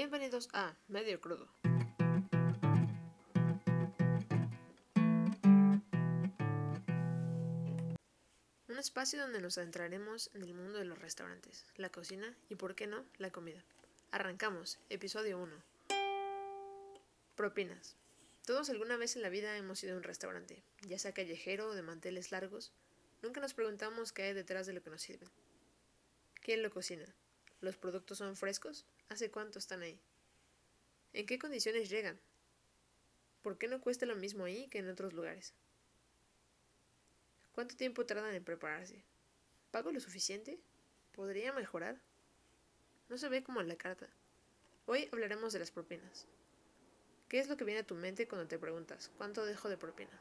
Bienvenidos a Medio Crudo. Un espacio donde nos adentraremos en el mundo de los restaurantes, la cocina y, por qué no, la comida. Arrancamos, episodio 1. Propinas. Todos alguna vez en la vida hemos ido a un restaurante, ya sea callejero o de manteles largos. Nunca nos preguntamos qué hay detrás de lo que nos sirven. ¿Quién lo cocina? ¿Los productos son frescos? ¿Hace cuánto están ahí? ¿En qué condiciones llegan? ¿Por qué no cuesta lo mismo ahí que en otros lugares? ¿Cuánto tiempo tardan en prepararse? ¿Pago lo suficiente? ¿Podría mejorar? No se ve como en la carta. Hoy hablaremos de las propinas. ¿Qué es lo que viene a tu mente cuando te preguntas cuánto dejo de propina?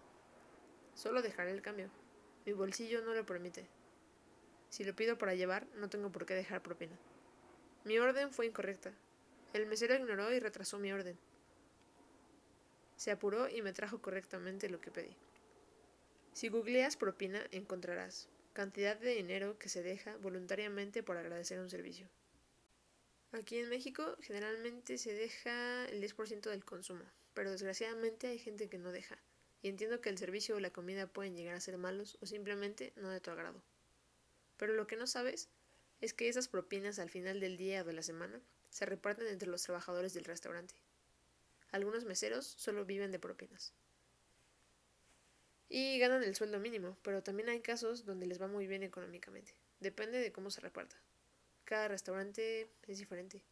Solo dejaré el cambio. Mi bolsillo no lo permite. Si lo pido para llevar, no tengo por qué dejar propina. Mi orden fue incorrecta. El mesero ignoró y retrasó mi orden. Se apuró y me trajo correctamente lo que pedí. Si googleas propina, encontrarás cantidad de dinero que se deja voluntariamente por agradecer un servicio. Aquí en México generalmente se deja el 10% del consumo, pero desgraciadamente hay gente que no deja, y entiendo que el servicio o la comida pueden llegar a ser malos o simplemente no de tu agrado. Pero lo que no sabes es que esas propinas al final del día o de la semana se reparten entre los trabajadores del restaurante. Algunos meseros solo viven de propinas. Y ganan el sueldo mínimo, pero también hay casos donde les va muy bien económicamente. Depende de cómo se reparta. Cada restaurante es diferente.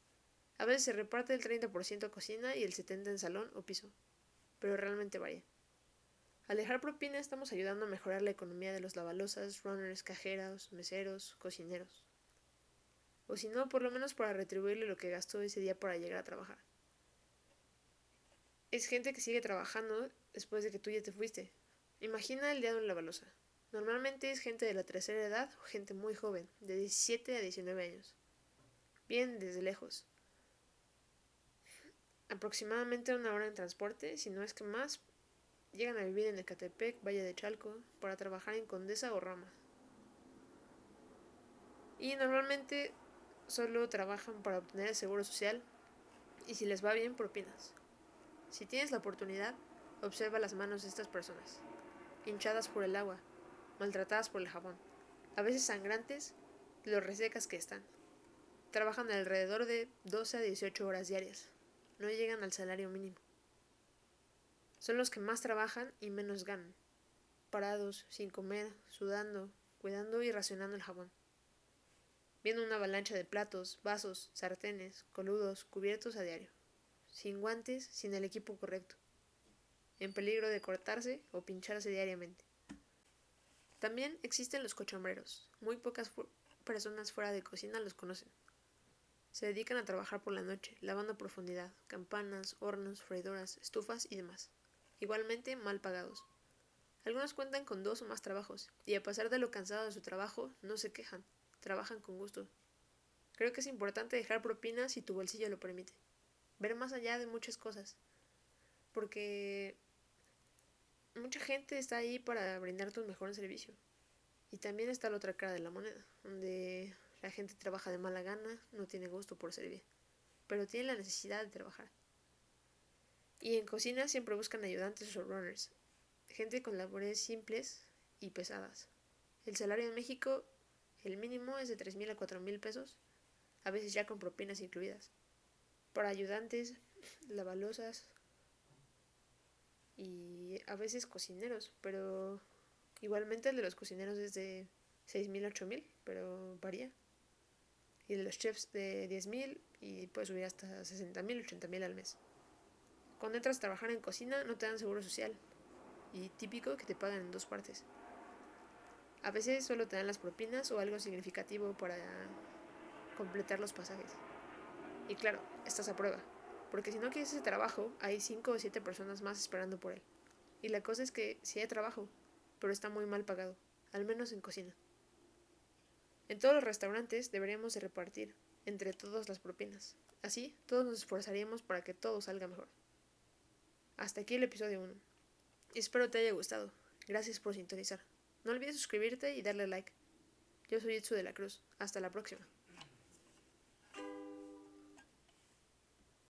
A veces se reparte el 30% cocina y el 70% en salón o piso, pero realmente varía. Al dejar propina estamos ayudando a mejorar la economía de los lavalosas, runners, cajeros, meseros, cocineros o si no, por lo menos para retribuirle lo que gastó ese día para llegar a trabajar. Es gente que sigue trabajando después de que tú ya te fuiste. Imagina el día de la balosa. Normalmente es gente de la tercera edad o gente muy joven, de 17 a 19 años. Bien desde lejos. Aproximadamente una hora en transporte, si no es que más, llegan a vivir en Ecatepec, Valle de Chalco, para trabajar en Condesa o Rama. Y normalmente solo trabajan para obtener el seguro social y si les va bien, propinas. Si tienes la oportunidad, observa las manos de estas personas, hinchadas por el agua, maltratadas por el jabón, a veces sangrantes de lo resecas que están. Trabajan alrededor de 12 a 18 horas diarias, no llegan al salario mínimo. Son los que más trabajan y menos ganan, parados, sin comer, sudando, cuidando y racionando el jabón viendo una avalancha de platos, vasos, sartenes, coludos, cubiertos a diario, sin guantes, sin el equipo correcto, en peligro de cortarse o pincharse diariamente. También existen los cochambreros, muy pocas personas fuera de cocina los conocen. Se dedican a trabajar por la noche, lavando a profundidad, campanas, hornos, freidoras, estufas y demás. Igualmente mal pagados. Algunos cuentan con dos o más trabajos, y a pesar de lo cansado de su trabajo, no se quejan trabajan con gusto. Creo que es importante dejar propinas si tu bolsillo lo permite. Ver más allá de muchas cosas. Porque mucha gente está ahí para brindarte un mejor servicio. Y también está la otra cara de la moneda, donde la gente trabaja de mala gana, no tiene gusto por servir, pero tiene la necesidad de trabajar. Y en cocina siempre buscan ayudantes o runners, gente con labores simples y pesadas. El salario en México el mínimo es de 3.000 a 4.000 pesos, a veces ya con propinas incluidas. Para ayudantes, lavalosas y a veces cocineros, pero igualmente el de los cocineros es de 6.000 a 8.000, pero varía. Y de los chefs de 10.000 y puede subir hasta 60.000, 80.000 al mes. Cuando entras a trabajar en cocina no te dan seguro social y típico que te pagan en dos partes. A veces solo te dan las propinas o algo significativo para completar los pasajes. Y claro, estás a prueba, porque si no quieres ese trabajo, hay 5 o 7 personas más esperando por él. Y la cosa es que sí hay trabajo, pero está muy mal pagado, al menos en cocina. En todos los restaurantes deberíamos de repartir entre todos las propinas. Así, todos nos esforzaríamos para que todo salga mejor. Hasta aquí el episodio 1. Espero te haya gustado. Gracias por sintonizar. No olvides suscribirte y darle like. Yo soy Itsu de la Cruz. Hasta la próxima.